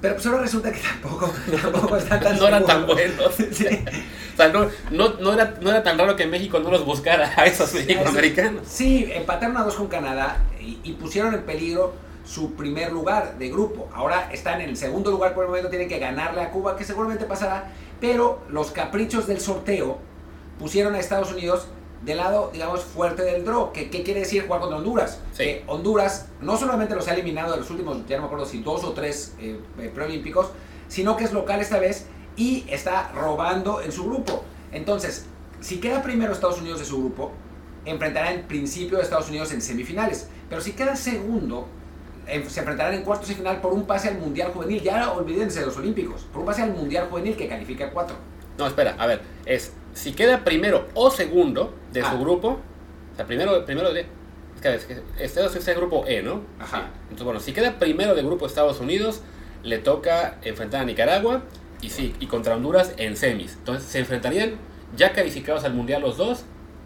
pero pues ahora resulta que tampoco, *laughs* tampoco están tan *laughs* No eran tan buenos. *laughs* Sí. O sea, no, no, no, era, no era tan raro que México no los buscara a esos mexicoamericanos. Sí, empataron a dos con Canadá y, y pusieron en peligro su primer lugar de grupo. Ahora están en el segundo lugar por el momento, tienen que ganarle a Cuba, que seguramente pasará, pero los caprichos del sorteo pusieron a Estados Unidos del lado, digamos, fuerte del draw. ¿Qué, qué quiere decir jugar contra Honduras? Sí. Que Honduras no solamente los ha eliminado de los últimos, ya no me acuerdo si dos o tres eh, eh, preolímpicos, sino que es local esta vez y está robando en su grupo. Entonces, si queda primero Estados Unidos de su grupo, enfrentará en principio a Estados Unidos en semifinales. Pero si queda segundo, en- se enfrentarán en cuartos y final por un pase al Mundial Juvenil. Ya olvídense de los Olímpicos. Por un pase al Mundial Juvenil que califica a cuatro. No, espera, a ver, es si queda primero o segundo de Ah. su grupo, o sea, primero, primero de. Es que, es que este es el grupo E, ¿no? Ajá. Sí. Entonces, bueno, si queda primero de grupo Estados Unidos, le toca enfrentar a Nicaragua y sí, y contra Honduras en semis. Entonces se enfrentarían ya calificados al Mundial los dos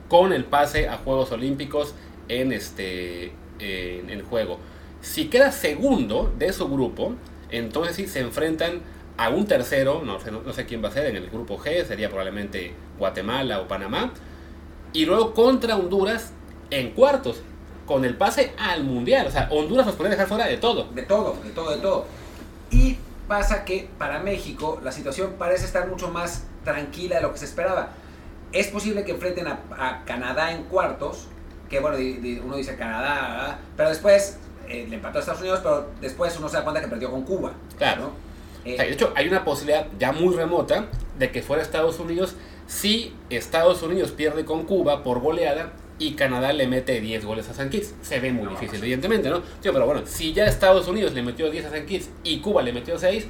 con el pase a Juegos Olímpicos en este en, juego. Si queda segundo de su grupo, entonces sí se enfrentan a un tercero, no sé, no, sé quién va a ser, en el grupo G, sería probablemente Guatemala o Panamá, y luego contra Honduras en cuartos, con el pase al Mundial. O sea, Honduras los puede dejar fuera de todo. De todo, de todo, de todo. Y pasa que para México la situación parece estar mucho más tranquila de lo que se esperaba. Es posible que enfrenten a, a Canadá en cuartos, que bueno, di- di- uno dice Canadá, pero después eh, le empató a Estados Unidos, pero después uno se da cuenta que perdió con Cuba. Claro. ¿no? Eh, O sea, de hecho, hay una posibilidad ya muy remota de que fuera Estados Unidos si Estados Unidos pierde con Cuba por goleada y Canadá le mete 10 goles a San Kitts. Se ve muy No, difícil, sí. evidentemente, ¿no? Pero bueno, si ya Estados Unidos le metió 10 a San Kitts y Cuba le metió 6,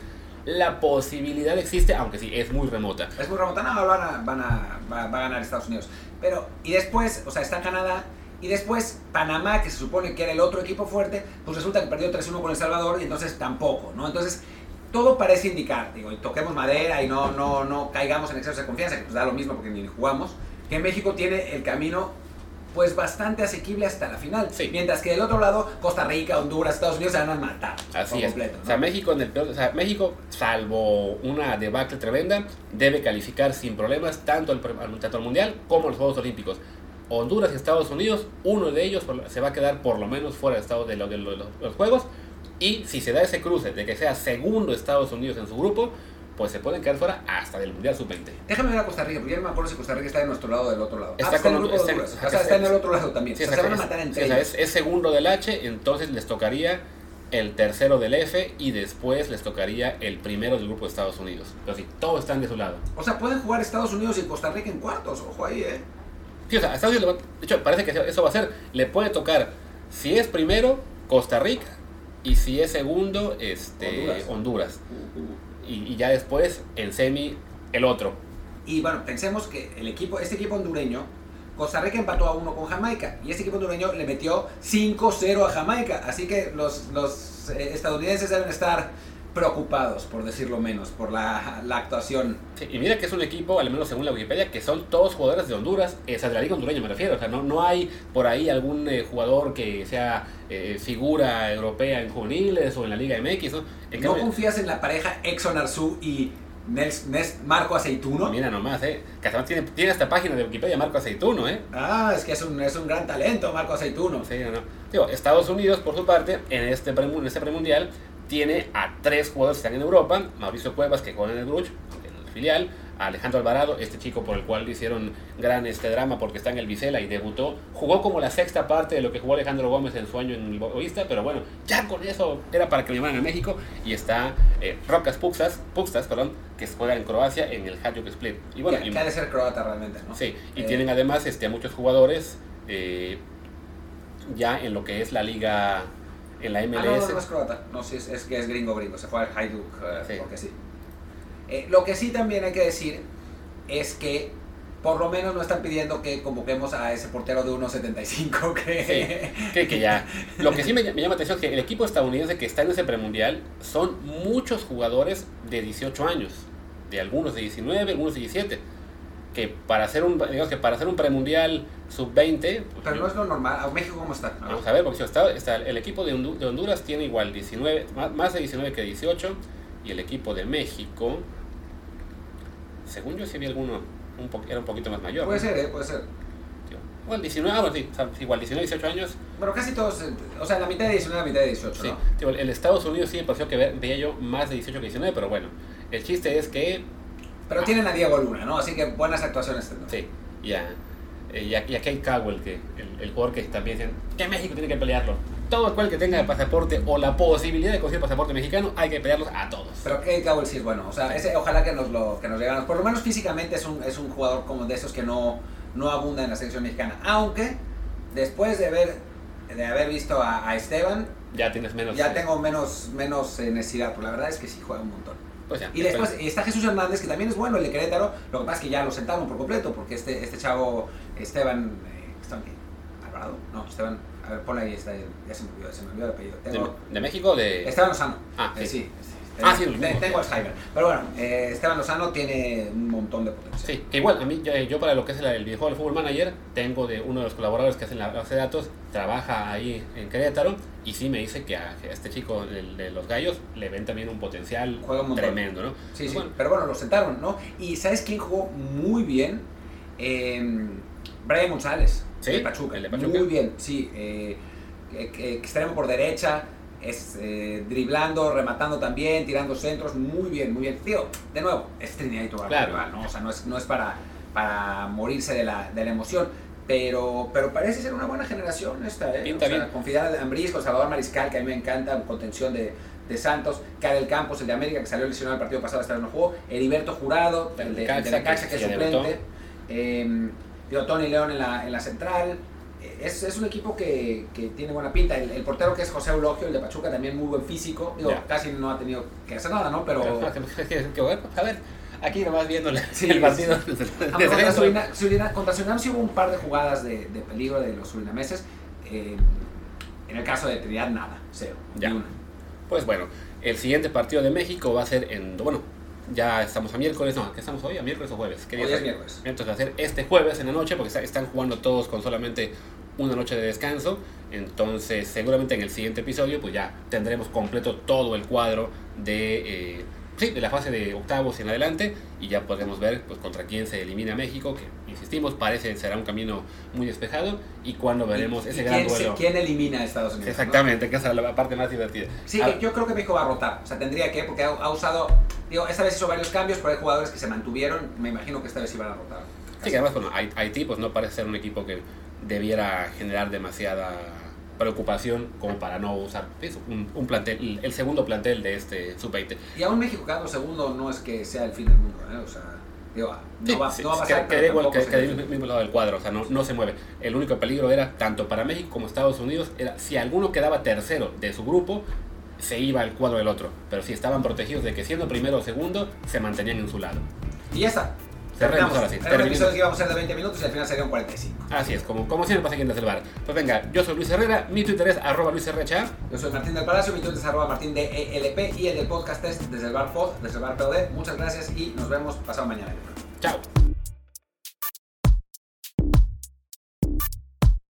la posibilidad existe, aunque sí, es muy remota. Es muy remota, no, van a, van a, va, a ganar Estados Unidos. Pero, y después, o sea, está Canadá, y después Panamá, que se supone que era el otro equipo fuerte, pues resulta que perdió 3-1 con El Salvador, y entonces tampoco, ¿no? Entonces, todo parece indicar, digo, y toquemos madera y no, no, no caigamos en exceso de confianza, que pues da lo mismo porque ni jugamos, que México tiene el camino pues bastante asequible hasta la final. Sí. Mientras que del otro lado, Costa Rica, Honduras, Estados Unidos se van a matar. Así por es. completo, ¿no? O sea, México en el peor, o sea, México, salvo una debacle tremenda, debe calificar sin problemas tanto al, tanto al Mundial como a los Juegos Olímpicos. Honduras y Estados Unidos, uno de ellos se va a quedar por lo menos fuera de, estado de, lo- de lo- de los Juegos. Y si se da ese cruce de que sea segundo Estados Unidos en su grupo, pues se pueden quedar fuera hasta del Mundial Sub-20. Déjame ver a Costa Rica, porque ya no me acuerdo si Costa Rica está de nuestro lado o del otro lado. Está ah, está en el con- grupo de está en- Honduras. ajá, O sea, está en el otro lado también. Sí, o sea, se van a exacto, matar entre sí, o sea, es, es segundo del H, entonces les tocaría el tercero del F y después les tocaría el primero del grupo de Estados Unidos. Pero sí, todos están de su lado. O sea, pueden jugar Estados Unidos y Costa Rica en cuartos. Ojo ahí, ¿eh? Sí, o sea, Estados Unidos, de hecho, parece que eso va a ser, le puede tocar, si es primero, Costa Rica, y si es segundo, este, Honduras. Honduras. Y, ya después, en semi, el otro. Y bueno, pensemos que el equipo, este equipo hondureño, Costa Rica empató a uno con Jamaica. Y este equipo hondureño le metió 5-0 a Jamaica. Así que los, los eh, estadounidenses deben estar preocupados, por decirlo menos, por la, la actuación. Sí, y mira que es un equipo, al menos según la Wikipedia, que son todos jugadores de Honduras, sea, de la liga hondureña me refiero, o sea, no, no hay por ahí algún eh, jugador que sea eh, figura europea en juveniles o en la Liga MX, ¿no? En ¿No cambio- confías en la pareja Exxon Arzu y Nels, Nels Marco Aceituno. Mira nomás, ¿eh? Que además tiene, tiene esta página de Wikipedia Marco Aceituno, ¿eh? Ah, es que es un, es un gran talento, Marco Aceituno. Sí, no, no. Digo, Estados Unidos, por su parte, en este, en este premundial, tiene a tres jugadores que están en Europa. Mauricio Cuevas, que juega en el Bruch, en el filial. a Alejandro Alvarado, este chico por el cual le hicieron gran este drama porque está en el Vicela y debutó. Jugó como la sexta parte de lo que jugó Alejandro Gómez en su año en el Boavista, pero bueno, ya con eso era para que lo llamaran a México. Y está eh, Rocas Puxas, Puxtas, perdón, que juega en Croacia en el Hajduk Split. Y bueno, que, y- que ha de ser croata realmente, ¿no? Sí, y Eh, tienen además este, a muchos jugadores eh, ya en lo que es la liga, en la Ah, no, MLS. no, no es croata. No, sí, es, es que es gringo, gringo. Se fue al Hajduk eh, Sí. porque sí. Eh, lo que sí también hay que decir es que por lo menos no están pidiendo que convoquemos a ese portero de 1.75 *laughs* que... Sí, que, que ya. Lo que sí me, me llama la atención es que el equipo estadounidense que está en ese premundial son muchos jugadores de 18 años, de algunos de 19, algunos de 17. Que para hacer un, digamos que para hacer un premundial sub-20, pues, Pero no es lo normal. ¿A México cómo está? Ver. Vamos a ver, porque si está, está el equipo de, Hondu- de Honduras tiene igual 19, más, más de 19 que 18, y el equipo de México, según yo sí vi alguno, un po- era un poquito más mayor. Puede ¿no? ser, ¿eh? Puede ser. Igual 19, ah, bueno, sí, o sea, igual 19, 18 años. Bueno, casi todos, eh, o sea, la mitad de 19, la mitad de 18, Sí, ¿no? El Estados Unidos sí me pareció que ve- veía yo más de 18 que 19, pero bueno, el chiste es que, Pero tienen a Diego Luna, ¿no? Así que buenas actuaciones tendrán. sí, ya. Y a, y a Kate Cowell, que el, el jugador que también dicen que México tiene que pelearlo. Todo aquel que tenga el pasaporte o la posibilidad de conseguir pasaporte mexicano, hay que pelearlos a todos. Pero Kate Cowell sí es bueno. O sea, ese, ojalá que nos lo que nos llegaran. Por lo menos físicamente es un, es un jugador como de esos que no, no abunda en la selección mexicana. Aunque, después de haber, de haber visto a, a Esteban, Ya tienes menos. ya eh, tengo menos, menos eh, necesidad. Pero la verdad es que sí juega un montón. Pues ya, Y después está Jesús Hernández, que también es bueno, el de Querétaro. Lo que pasa es que ya lo sentaron por completo, porque este, este chavo, Esteban. Eh, ¿Esteban qué? ¿Alvarado? No, Esteban. A ver, ponle ahí, está, ya se me olvidó, se me olvidó el apellido. ¿De, Tengo, de México de.? Esteban Lozano. Ah, Eh, sí. sí. Ah, sí. Tengo Alzheimer. Pero bueno, eh, Esteban Lozano tiene un montón de potencia. Sí, que igual, a mí, yo, yo para lo que es el, el videojuego del Fútbol Manager, tengo de uno de los colaboradores que hacen la base de datos, trabaja ahí en Querétaro, y sí me dice que a, que a este chico el de los gallos le ven también un potencial un tremendo, ¿no? Sí, sí. bueno, Pero bueno, lo sentaron, ¿no? Y ¿sabes quién jugó muy bien? Eh, Brian González, Sí, de Pachuca. el de Pachuca. Muy bien, sí. eh, extremo por derecha, es, eh, driblando, rematando también, tirando centros. Muy bien, muy bien. Tío, de nuevo, es Trinidad y Tobago, Claro. rival, ¿no? O sea, no es, no es para, para morirse de la, de la emoción. Pero, pero parece ser una buena generación esta, ¿eh? Pinta o sea, bien. con Fidel Ambris, con Salvador Mariscal, que a mí me encanta, contención de, de Santos, Karel Campos, el de América, que salió lesionado el partido pasado, esta vez no jugó, Heriberto Jurado, el de, el de Necaxa, que es suplente, eh, digo, Tony León en la, en la central. Es, es un equipo que, que tiene buena pinta. El, el portero que es José Eulogio, el de Pachuca, también muy buen físico. Digo, casi no ha tenido que hacer nada, ¿no? Pero... *laughs* a ver, aquí nomás viendo la- Sí, el partido. Aunque *laughs* desde contra, dentro. Surina- Surina- contra Surinam sí hubo un par de jugadas de, de peligro de los surinameses. Eh, en el caso de Trinidad, nada, cero. ni Ya. una. Pues bueno, el siguiente partido de México va a ser en. Bueno, ya estamos a miércoles, no, ¿qué estamos hoy? ¿A miércoles o jueves? ¿Qué día Hoy es es? miércoles. Entonces va a ser este jueves en la noche, porque está- están jugando todos con solamente una noche de descanso. Entonces, seguramente en el siguiente episodio, pues ya tendremos completo todo el cuadro de. eh, sí, de la fase de octavos en adelante y ya podremos ver pues contra quién se elimina México, que insistimos, parece será un camino muy despejado y cuando veremos ¿Y- ese y gran quién, se- duelo. quién elimina a Estados Unidos? no? Exactamente, que esa es la parte más divertida. Sí, Ah, yo creo que México va a rotar. O sea, tendría que, porque ha, ha usado. Digo, esta vez hizo varios cambios, pero hay jugadores que se mantuvieron. Me imagino que esta vez iban a rotar. Sí, que además, bueno, Hai- Haití pues no parece ser un equipo que debiera generar demasiada preocupación como para no usar pues, un, un plantel, el segundo plantel de este sub-20. Y aún México quedando segundo no es que sea el fin del mundo, ¿eh? O sea, digo, no, Sí, va, sí, no va a pasar. que- igual que, que mismo lado del cuadro, o sea, no, no se mueve. El único peligro era, tanto para México como Estados Unidos, era si alguno quedaba tercero de su grupo, se iba al cuadro del otro. Pero si estaban protegidos de que siendo primero o segundo, se mantenían en su lado. Y ya está. Cerremos ahora sí, Era un episodio que íbamos a hacer de 20 minutos y al final serían 45. Así es, como, como siempre pasa aquí en Desde el Bar. Pues venga, yo soy Luis Herrera, mi Twitter es arroba luisrha. Yo soy Martín del Palacio, mi Twitter es arroba martín de ELP y el del podcast es desde el bar pod, desde el bar POD. Muchas gracias y nos vemos pasado mañana. Chao.